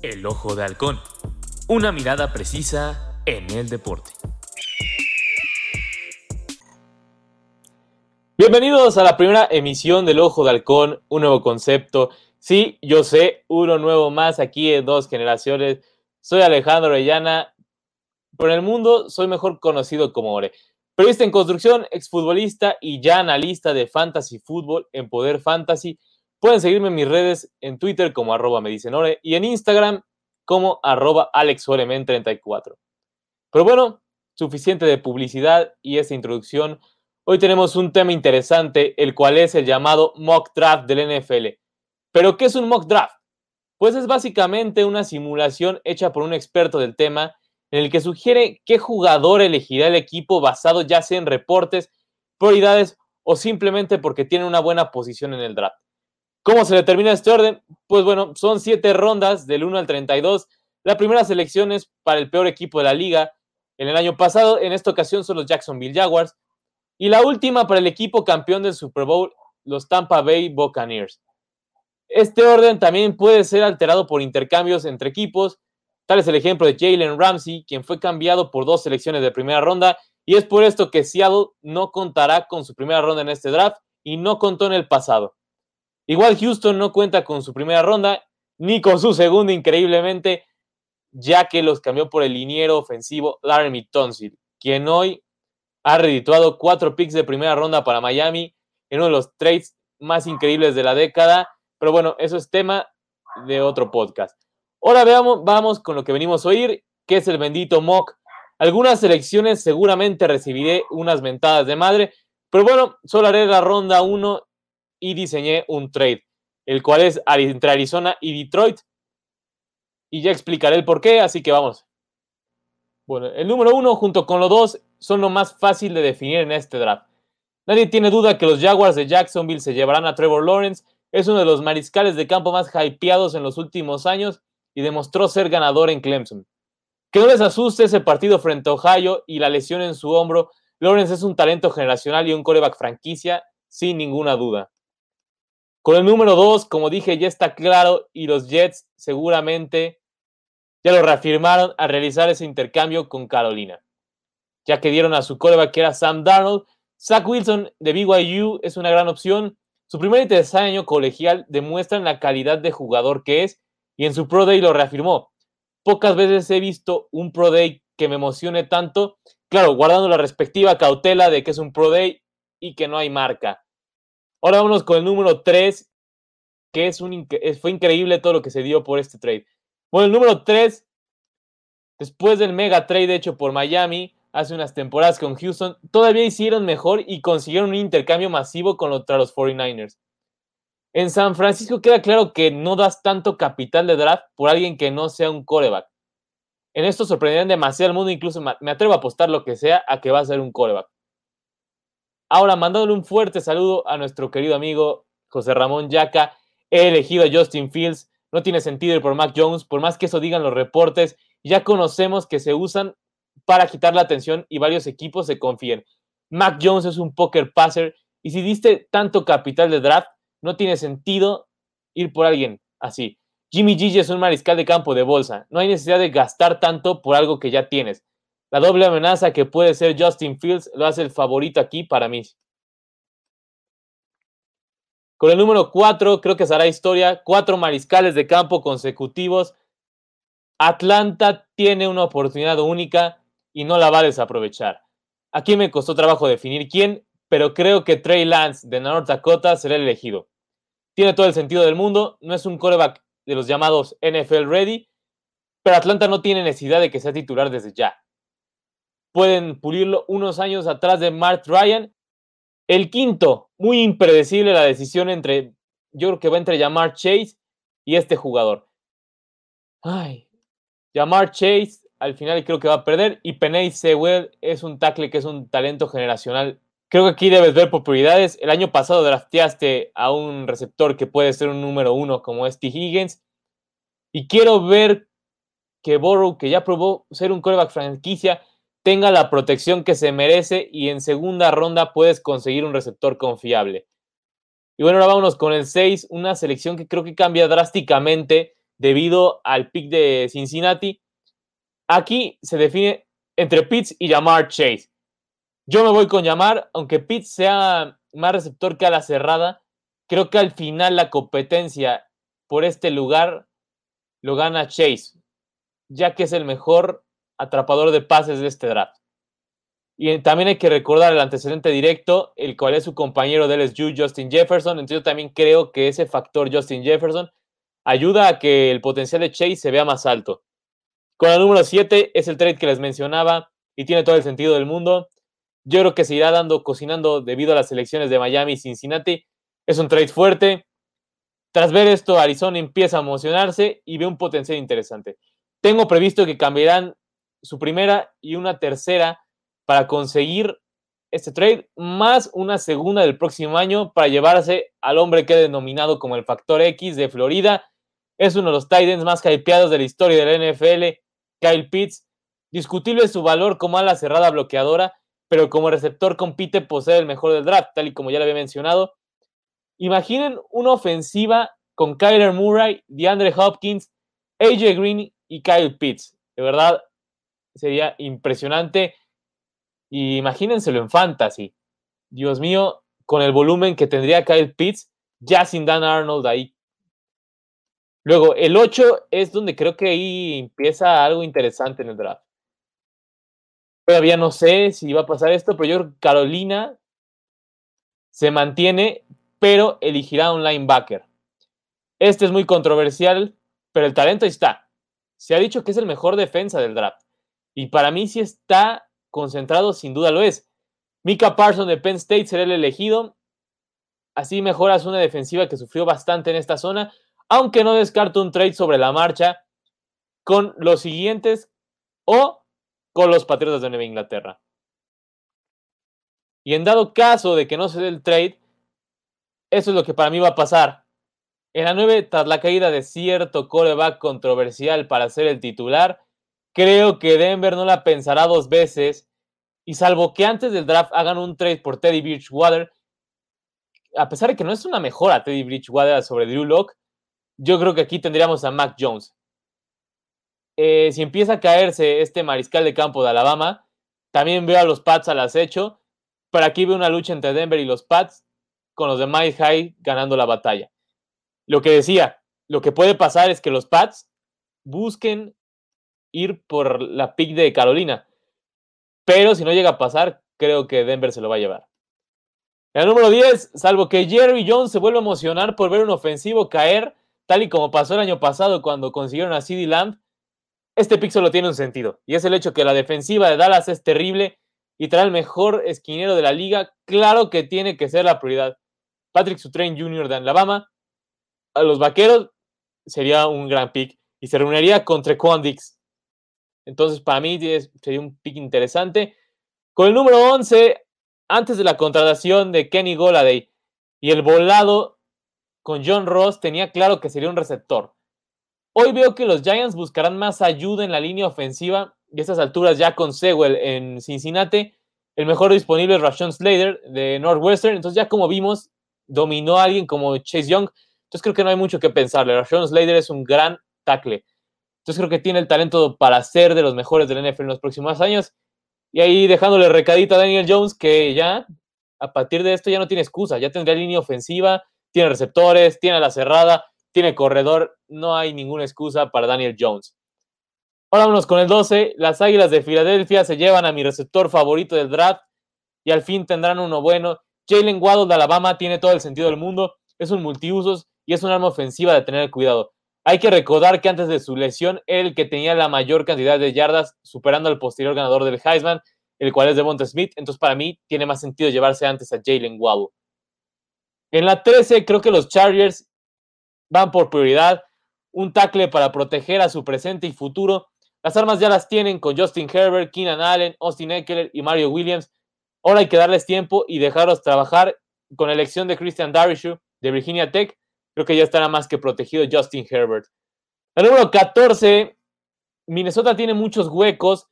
El Ojo de Halcón. Una mirada precisa en el deporte. Bienvenidos a la primera emisión del Ojo de Halcón, un nuevo concepto. Sí, yo sé, uno nuevo más aquí en dos generaciones. Soy Alejandro Orellana. Por el mundo soy mejor conocido como Ore. Periodista en construcción, exfutbolista y ya analista de fantasy fútbol en Poder Fantasy. Pueden seguirme en mis redes en Twitter como arroba me y en Instagram como arroba alexoremen34. Pero bueno, suficiente de publicidad y esta introducción. Hoy tenemos un tema interesante, el cual es el llamado mock draft del NFL. ¿Pero qué es un mock draft? Pues es básicamente una simulación hecha por un experto del tema en el que sugiere qué jugador elegirá el equipo basado ya sea en reportes, prioridades o simplemente porque tiene una buena posición en el draft. ¿Cómo se determina este orden? Pues bueno, son siete rondas del 1 al 32. La primera selección es para el peor equipo de la liga. En el año pasado, en esta ocasión son los Jacksonville Jaguars. Y la última para el equipo campeón del Super Bowl, los Tampa Bay Buccaneers. Este orden también puede ser alterado por intercambios entre equipos. Tal es el ejemplo de Jalen Ramsey, quien fue cambiado por dos selecciones de primera ronda. Y es por esto que Seattle no contará con su primera ronda en este draft y no contó en el pasado. Igual Houston no cuenta con su primera ronda ni con su segunda, increíblemente, ya que los cambió por el liniero ofensivo Laramie Tonsil, quien hoy ha redituado cuatro picks de primera ronda para Miami en uno de los trades más increíbles de la década. Pero bueno, eso es tema de otro podcast. Ahora veamos, vamos con lo que venimos a oír, que es el bendito mock. Algunas selecciones seguramente recibiré unas mentadas de madre, pero bueno, solo haré la ronda 1 y diseñé un trade, el cual es entre Arizona y Detroit. Y ya explicaré el por qué, así que vamos. Bueno, el número uno junto con los dos son lo más fácil de definir en este draft. Nadie tiene duda que los Jaguars de Jacksonville se llevarán a Trevor Lawrence. Es uno de los mariscales de campo más hypeados en los últimos años y demostró ser ganador en Clemson. Que no les asuste ese partido frente a Ohio y la lesión en su hombro. Lawrence es un talento generacional y un coreback franquicia, sin ninguna duda. Con el número 2, como dije, ya está claro y los Jets seguramente ya lo reafirmaron a realizar ese intercambio con Carolina, ya que dieron a su coreback que era Sam Darnold. Zach Wilson de BYU es una gran opción. Su primer y tercer año colegial demuestran la calidad de jugador que es y en su Pro Day lo reafirmó. Pocas veces he visto un Pro Day que me emocione tanto, claro, guardando la respectiva cautela de que es un Pro Day y que no hay marca. Ahora vámonos con el número 3, que es un, fue increíble todo lo que se dio por este trade. Bueno, el número 3, después del mega trade hecho por Miami hace unas temporadas con Houston, todavía hicieron mejor y consiguieron un intercambio masivo contra los 49ers. En San Francisco queda claro que no das tanto capital de draft por alguien que no sea un coreback. En esto sorprenderían demasiado al mundo, incluso me atrevo a apostar lo que sea a que va a ser un coreback. Ahora, mandándole un fuerte saludo a nuestro querido amigo José Ramón Yaca. He elegido a Justin Fields. No tiene sentido ir por Mac Jones, por más que eso digan los reportes. Ya conocemos que se usan para quitar la atención y varios equipos se confían. Mac Jones es un poker passer y si diste tanto capital de draft, no tiene sentido ir por alguien así. Jimmy G es un mariscal de campo de bolsa. No hay necesidad de gastar tanto por algo que ya tienes. La doble amenaza que puede ser Justin Fields lo hace el favorito aquí para mí. Con el número 4, creo que será historia. Cuatro mariscales de campo consecutivos. Atlanta tiene una oportunidad única y no la va a desaprovechar. Aquí me costó trabajo definir quién, pero creo que Trey Lance de North Dakota será el elegido. Tiene todo el sentido del mundo, no es un coreback de los llamados NFL ready, pero Atlanta no tiene necesidad de que sea titular desde ya pueden pulirlo unos años atrás de Mark Ryan. El quinto, muy impredecible la decisión entre, yo creo que va entre Jamar Chase y este jugador. Ay, Jamar Chase al final creo que va a perder y Penay Sewell es un tackle que es un talento generacional. Creo que aquí debes ver por prioridades. El año pasado drafteaste a un receptor que puede ser un número uno como este Higgins. Y quiero ver que Borrow, que ya probó ser un coreback franquicia, tenga la protección que se merece y en segunda ronda puedes conseguir un receptor confiable. Y bueno, ahora vámonos con el 6, una selección que creo que cambia drásticamente debido al pick de Cincinnati. Aquí se define entre Pitts y Jamar Chase. Yo me voy con Jamar, aunque Pitts sea más receptor que a la cerrada, creo que al final la competencia por este lugar lo gana Chase, ya que es el mejor atrapador de pases de este draft. Y también hay que recordar el antecedente directo, el cual es su compañero de LSU, Justin Jefferson. Entonces yo también creo que ese factor Justin Jefferson ayuda a que el potencial de Chase se vea más alto. Con el número 7 es el trade que les mencionaba y tiene todo el sentido del mundo. Yo creo que se irá dando, cocinando debido a las elecciones de Miami y Cincinnati. Es un trade fuerte. Tras ver esto, Arizona empieza a emocionarse y ve un potencial interesante. Tengo previsto que cambiarán su primera y una tercera para conseguir este trade, más una segunda del próximo año para llevarse al hombre que he denominado como el factor X de Florida. Es uno de los Titans más hypeados de la historia de la NFL, Kyle Pitts. Discutible su valor como ala cerrada bloqueadora, pero como receptor compite por ser el mejor del draft, tal y como ya le había mencionado. Imaginen una ofensiva con Kyler Murray, DeAndre Hopkins, AJ Green y Kyle Pitts. De verdad, sería impresionante. Y imagínenselo en fantasy. Dios mío, con el volumen que tendría Kyle Pitts, ya sin Dan Arnold ahí. Luego, el 8 es donde creo que ahí empieza algo interesante en el draft. Todavía no sé si va a pasar esto, pero yo creo que Carolina se mantiene, pero elegirá un linebacker. Este es muy controversial, pero el talento está. Se ha dicho que es el mejor defensa del draft. Y para mí si está concentrado, sin duda lo es. Mika Parson de Penn State será el elegido. Así mejoras una defensiva que sufrió bastante en esta zona, aunque no descarto un trade sobre la marcha con los siguientes o con los Patriotas de Nueva Inglaterra. Y en dado caso de que no se dé el trade, eso es lo que para mí va a pasar. En la 9, tras la caída de cierto coreback controversial para ser el titular, Creo que Denver no la pensará dos veces y salvo que antes del draft hagan un trade por Teddy Bridgewater, a pesar de que no es una mejora Teddy Bridgewater sobre Drew Locke, yo creo que aquí tendríamos a Mac Jones. Eh, si empieza a caerse este mariscal de campo de Alabama, también veo a los Pats al acecho, pero aquí veo una lucha entre Denver y los Pats, con los de Mike High ganando la batalla. Lo que decía, lo que puede pasar es que los Pats busquen ir por la pick de Carolina. Pero si no llega a pasar, creo que Denver se lo va a llevar. El número 10, salvo que Jerry Jones se vuelva a emocionar por ver un ofensivo caer, tal y como pasó el año pasado cuando consiguieron a CD Lamb, este pick solo tiene un sentido. Y es el hecho que la defensiva de Dallas es terrible y trae el mejor esquinero de la liga. Claro que tiene que ser la prioridad. Patrick Sutrain Jr. de Alabama. A los vaqueros sería un gran pick y se reuniría contra Trequan entonces, para mí sería un pick interesante. Con el número 11, antes de la contratación de Kenny Goladay y el volado con John Ross, tenía claro que sería un receptor. Hoy veo que los Giants buscarán más ayuda en la línea ofensiva y a estas alturas ya con Sewell en Cincinnati. El mejor disponible es Rashawn Slater de Northwestern. Entonces, ya como vimos, dominó a alguien como Chase Young. Entonces, creo que no hay mucho que pensarle. Rashawn Slater es un gran tackle. Entonces creo que tiene el talento para ser de los mejores del NFL en los próximos años. Y ahí dejándole recadito a Daniel Jones que ya a partir de esto ya no tiene excusa, ya tendría línea ofensiva, tiene receptores, tiene la cerrada, tiene corredor, no hay ninguna excusa para Daniel Jones. Ahora vámonos con el 12. Las Águilas de Filadelfia se llevan a mi receptor favorito del draft y al fin tendrán uno bueno. Jalen Waddle de Alabama tiene todo el sentido del mundo, es un multiusos y es un arma ofensiva de tener cuidado. Hay que recordar que antes de su lesión el que tenía la mayor cantidad de yardas, superando al posterior ganador del Heisman, el cual es Devonta Smith. Entonces, para mí, tiene más sentido llevarse antes a Jalen Waddle. En la 13, creo que los Chargers van por prioridad. Un tackle para proteger a su presente y futuro. Las armas ya las tienen con Justin Herbert, Keenan Allen, Austin Eckler y Mario Williams. Ahora hay que darles tiempo y dejarlos trabajar con la elección de Christian Darishu de Virginia Tech creo que ya estará más que protegido Justin Herbert. El número 14, Minnesota tiene muchos huecos,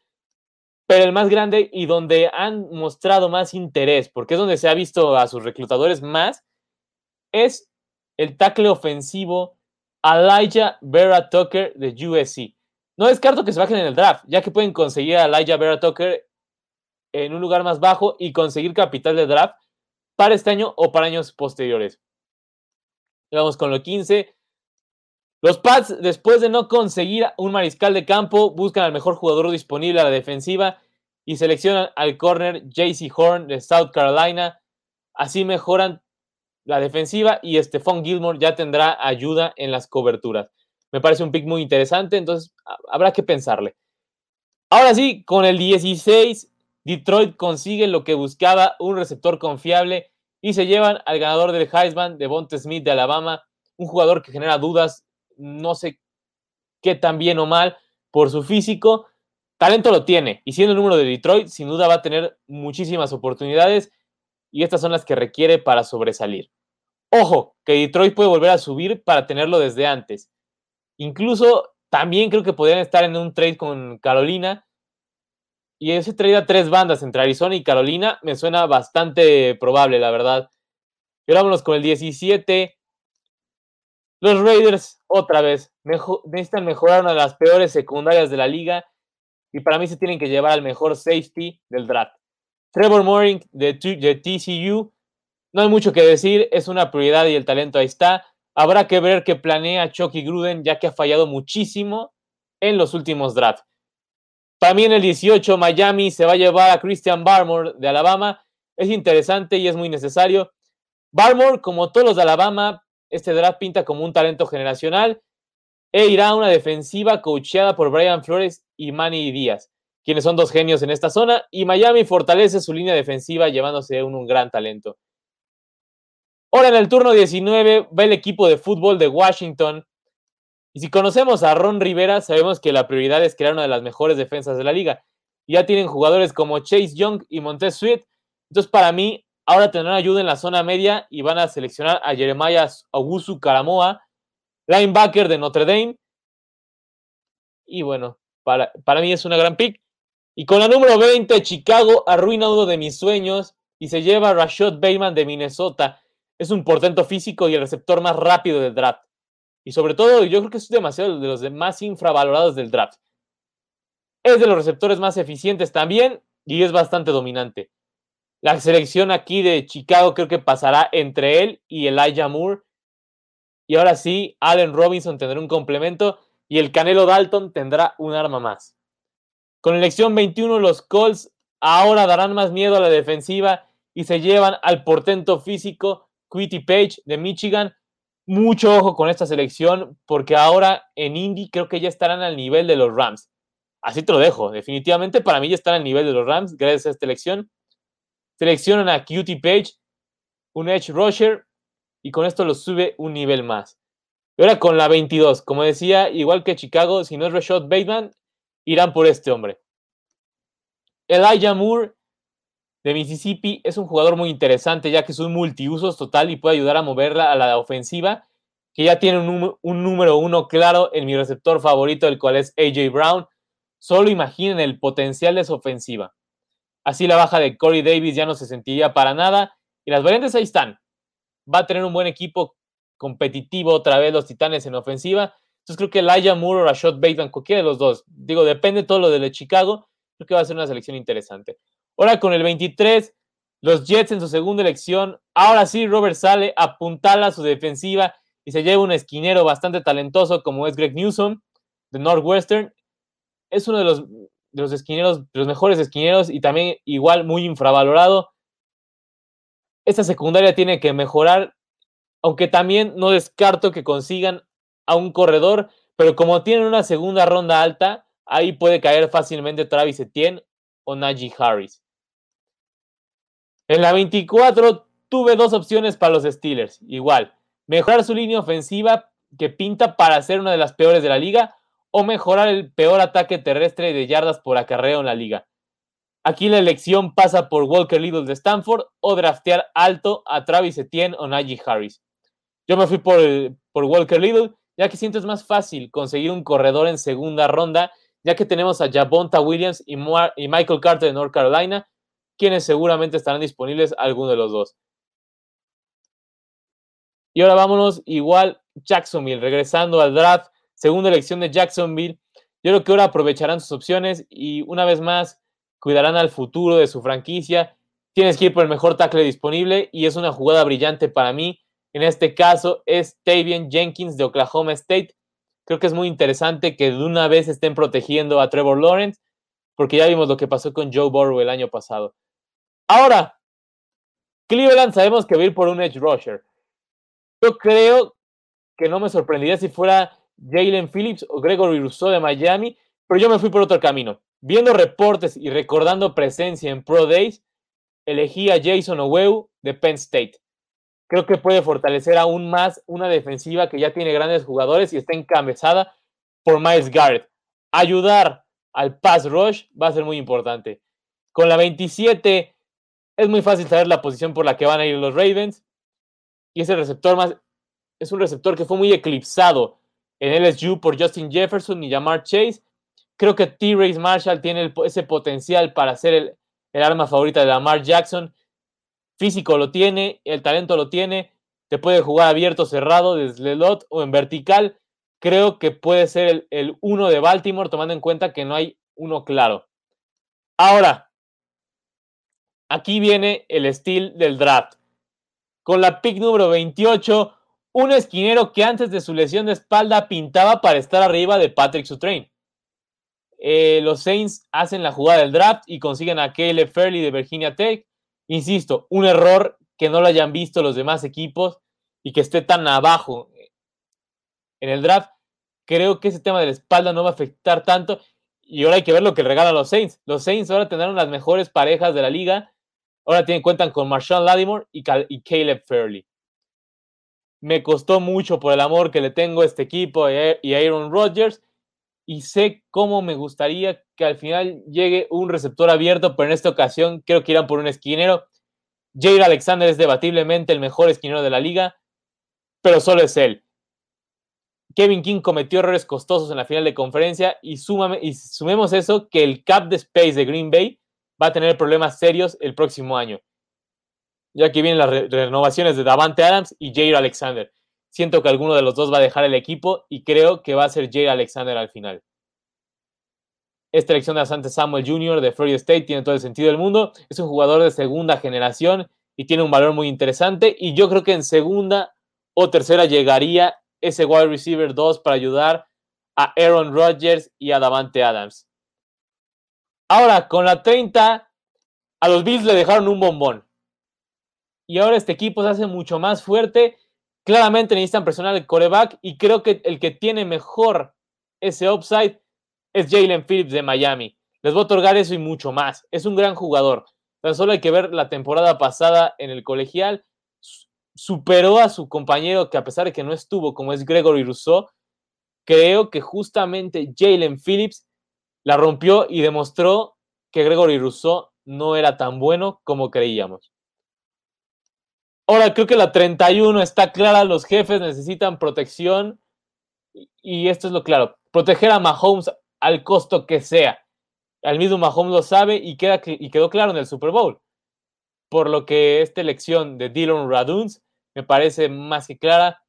pero el más grande y donde han mostrado más interés, porque es donde se ha visto a sus reclutadores más, es el tackle ofensivo Elijah Vera Tucker de USC. No descarto que se bajen en el draft, ya que pueden conseguir a Elijah Vera Tucker en un lugar más bajo y conseguir capital de draft para este año o para años posteriores. Vamos con lo 15. Los Pats, después de no conseguir un mariscal de campo, buscan al mejor jugador disponible a la defensiva y seleccionan al corner JC Horn de South Carolina. Así mejoran la defensiva y Stephon Gilmore ya tendrá ayuda en las coberturas. Me parece un pick muy interesante, entonces habrá que pensarle. Ahora sí, con el 16, Detroit consigue lo que buscaba, un receptor confiable, y se llevan al ganador del Heisman, Devonta Smith de Alabama, un jugador que genera dudas, no sé qué tan bien o mal por su físico. Talento lo tiene, y siendo el número de Detroit, sin duda va a tener muchísimas oportunidades, y estas son las que requiere para sobresalir. Ojo, que Detroit puede volver a subir para tenerlo desde antes. Incluso también creo que podrían estar en un trade con Carolina, y ese trade tres bandas entre Arizona y Carolina me suena bastante probable, la verdad. Y vámonos con el 17. Los Raiders, otra vez, necesitan mejorar una de las peores secundarias de la liga. Y para mí se tienen que llevar al mejor safety del draft. Trevor Mooring de, de TCU. No hay mucho que decir, es una prioridad y el talento ahí está. Habrá que ver qué planea Chucky Gruden, ya que ha fallado muchísimo en los últimos drafts. También el 18, Miami se va a llevar a Christian Barmore de Alabama. Es interesante y es muy necesario. Barmore, como todos los de Alabama, este draft pinta como un talento generacional e irá a una defensiva coacheada por Brian Flores y Manny Díaz, quienes son dos genios en esta zona, y Miami fortalece su línea defensiva llevándose un, un gran talento. Ahora en el turno 19 va el equipo de fútbol de Washington, y si conocemos a Ron Rivera, sabemos que la prioridad es crear una de las mejores defensas de la liga. Ya tienen jugadores como Chase Young y Montez Sweet. Entonces, para mí, ahora tendrán ayuda en la zona media y van a seleccionar a Jeremiah Augusu Caramoa, linebacker de Notre Dame. Y bueno, para, para mí es una gran pick. Y con la número 20, Chicago arruina uno de mis sueños y se lleva a Rashad Bateman de Minnesota. Es un portento físico y el receptor más rápido del draft. Y sobre todo, yo creo que es demasiado de los más infravalorados del draft. Es de los receptores más eficientes también y es bastante dominante. La selección aquí de Chicago creo que pasará entre él y Elijah Moore. Y ahora sí, Allen Robinson tendrá un complemento y el Canelo Dalton tendrá un arma más. Con elección 21, los Colts ahora darán más miedo a la defensiva y se llevan al portento físico Quitty Page de Michigan mucho ojo con esta selección porque ahora en Indy creo que ya estarán al nivel de los Rams. Así te lo dejo. Definitivamente para mí ya están al nivel de los Rams gracias a esta elección. Seleccionan a Cutie Page, un Edge Rusher y con esto los sube un nivel más. Y ahora con la 22, como decía, igual que Chicago, si no es Rashad Bateman, irán por este hombre. Elijah Moore de Mississippi es un jugador muy interesante ya que es un multiusos total y puede ayudar a moverla a la ofensiva, que ya tiene un, número uno claro en mi receptor favorito, el cual es AJ Brown. Solo imaginen el potencial de su ofensiva. Así la baja de Corey Davis ya no se sentiría para nada. Y las variantes ahí están. Va a tener un buen equipo competitivo otra vez los Titanes en ofensiva. Entonces creo que Elijah Moore o Rashad Bateman, cualquiera de los dos. Digo, depende todo lo de Chicago. Creo que va a ser una selección interesante. Ahora con el 23, los Jets en su segunda elección. Ahora sí, Robert sale, apuntala a su defensiva y se lleva un esquinero bastante talentoso como es Greg Newsom de Northwestern. Es uno de los, de los esquineros, de los mejores esquineros y también igual muy infravalorado. Esta secundaria tiene que mejorar, aunque también no descarto que consigan a un corredor, pero como tienen una segunda ronda alta, ahí puede caer fácilmente Travis Etienne o Najee Harris. En la 24 tuve dos opciones para los Steelers. Igual, mejorar su línea ofensiva que pinta para ser una de las peores de la liga o mejorar el peor ataque terrestre de yardas por acarreo en la liga. Aquí la elección pasa por Walker Little de Stanford o draftear alto a Travis Etienne o Najee Harris. Yo me fui por, Walker Little, ya que siento es más fácil conseguir un corredor en segunda ronda, ya que tenemos a Jabonta Williams y Michael Carter de North Carolina, quienes seguramente estarán disponibles alguno de los dos. Y ahora vámonos igual Jacksonville, regresando al draft, segunda elección de Jacksonville. Yo creo que ahora aprovecharán sus opciones y una vez más cuidarán al futuro de su franquicia. Tienes que ir por el mejor tackle disponible y es una jugada brillante para mí. En este caso es Tavian Jenkins de Oklahoma State. Creo que es muy interesante que de una vez estén protegiendo a Trevor Lawrence, porque ya vimos lo que pasó con Joe Burrow el año pasado. Ahora, Cleveland sabemos que va a ir por un edge rusher. Yo creo que no me sorprendería si fuera Jalen Phillips o Gregory Rousseau de Miami, pero yo me fui por otro camino. Viendo reportes y recordando presencia en Pro Days, elegí a Jason Oweu de Penn State. Creo que puede fortalecer aún más una defensiva que ya tiene grandes jugadores y está encabezada por Miles Garrett. Ayudar al pass rush va a ser muy importante. Con la 27 es muy fácil saber la posición por la que van a ir los Ravens. Y ese receptor más es un receptor que fue muy eclipsado en LSU por Justin Jefferson y Jamar Chase. Creo que T. Race Marshall tiene ese potencial para ser el, el arma favorita de Lamar Jackson. Físico lo tiene, el talento lo tiene. Te puede jugar abierto, cerrado, desde el lot o en vertical. Creo que puede ser el, el uno de Baltimore, tomando en cuenta que no hay uno claro. Ahora, aquí viene el estilo del draft. Con la pick número 28, un esquinero que antes de su lesión de espalda pintaba para estar arriba de Patrick Sutrain. Eh, los Saints hacen la jugada del draft y consiguen a Caleb Fairley de Virginia Tech. Insisto, un error que no lo hayan visto los demás equipos y que esté tan abajo en el draft. Creo que ese tema de la espalda no va a afectar tanto. Y ahora hay que ver lo que regalan los Saints. Los Saints ahora tendrán las mejores parejas de la liga. Ahora tienen, cuentan con Marshawn Lattimore y, Caleb Fairley. Me costó mucho por el amor que le tengo a este equipo y a Aaron Rodgers y sé cómo me gustaría que al final llegue un receptor abierto, pero en esta ocasión creo que irán por un esquinero. Jair Alexander es debatiblemente el mejor esquinero de la liga, pero solo es él. Kevin King cometió errores costosos en la final de conferencia y, y sumemos eso que el cap de space de Green Bay va a tener problemas serios el próximo año, ya que vienen las renovaciones de Davante Adams y Jair Alexander. Siento que alguno de los dos va a dejar el equipo y creo que va a ser Jay Alexander al final. Esta elección de Asante Samuel Jr. de Florida State tiene todo el sentido del mundo. Es un jugador de segunda generación y tiene un valor muy interesante. Y yo creo que en segunda o tercera llegaría ese wide receiver 2 para ayudar a Aaron Rodgers y a Davante Adams. Ahora, con la 30, a los Bills le dejaron un bombón. Y ahora este equipo se hace mucho más fuerte Claramente necesitan presionar el coreback y creo que el que tiene mejor ese upside es Jalen Phillips de Miami. Les voy a otorgar eso y mucho más. Es un gran jugador. Tan solo hay que ver la temporada pasada en el colegial. Superó a su compañero que a pesar de que no estuvo, como es Gregory Rousseau, creo que justamente Jalen Phillips la rompió y demostró que Gregory Rousseau no era tan bueno como creíamos. Ahora creo que la 31 está clara, los jefes necesitan protección y esto es lo claro, proteger a Mahomes al costo que sea. Al mismo Mahomes lo sabe y, queda, y quedó claro en el Super Bowl. Por lo que esta elección de Dylan Raduns me parece más que clara.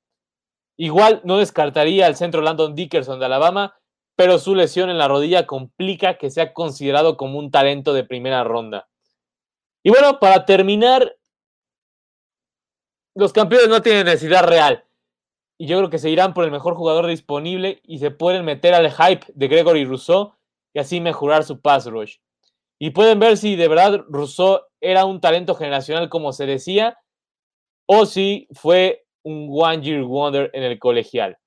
Igual no descartaría al centro Landon Dickerson de Alabama, pero su lesión en la rodilla complica que sea considerado como un talento de primera ronda. Y bueno, para terminar, los campeones no tienen necesidad real. Y yo creo que se irán por el mejor jugador disponible y se pueden meter al hype de Gregory Rousseau y así mejorar su pass rush. Y pueden ver si de verdad Rousseau era un talento generacional como se decía o si fue un one year wonder en el colegial.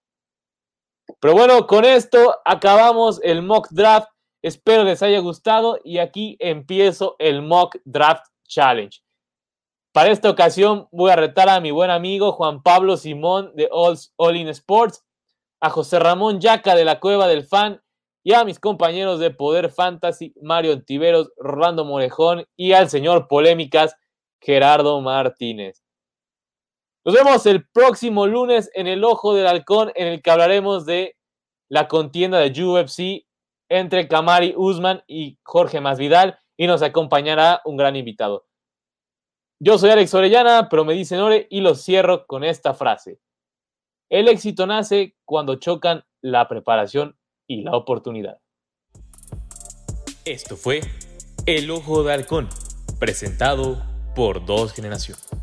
Pero bueno, con esto acabamos el mock draft. Espero les haya gustado y aquí empiezo el mock draft challenge. Para esta ocasión voy a retar a mi buen amigo Juan Pablo Simón de All, In Sports, a José Ramón Yaca de la Cueva del Fan y a mis compañeros de Poder Fantasy, Mario Tiveros, Rolando Morejón y al señor Polémicas, Gerardo Martínez. Nos vemos el próximo lunes en el Ojo del Halcón, en el que hablaremos de la contienda de UFC entre Kamari Usman y Jorge Masvidal y nos acompañará un gran invitado. Yo soy Alex Orellana, pero me dicen Ore y lo cierro con esta frase. El éxito nace cuando chocan la preparación y la oportunidad. Esto fue El Ojo de Halcón, presentado por Dos Generaciones.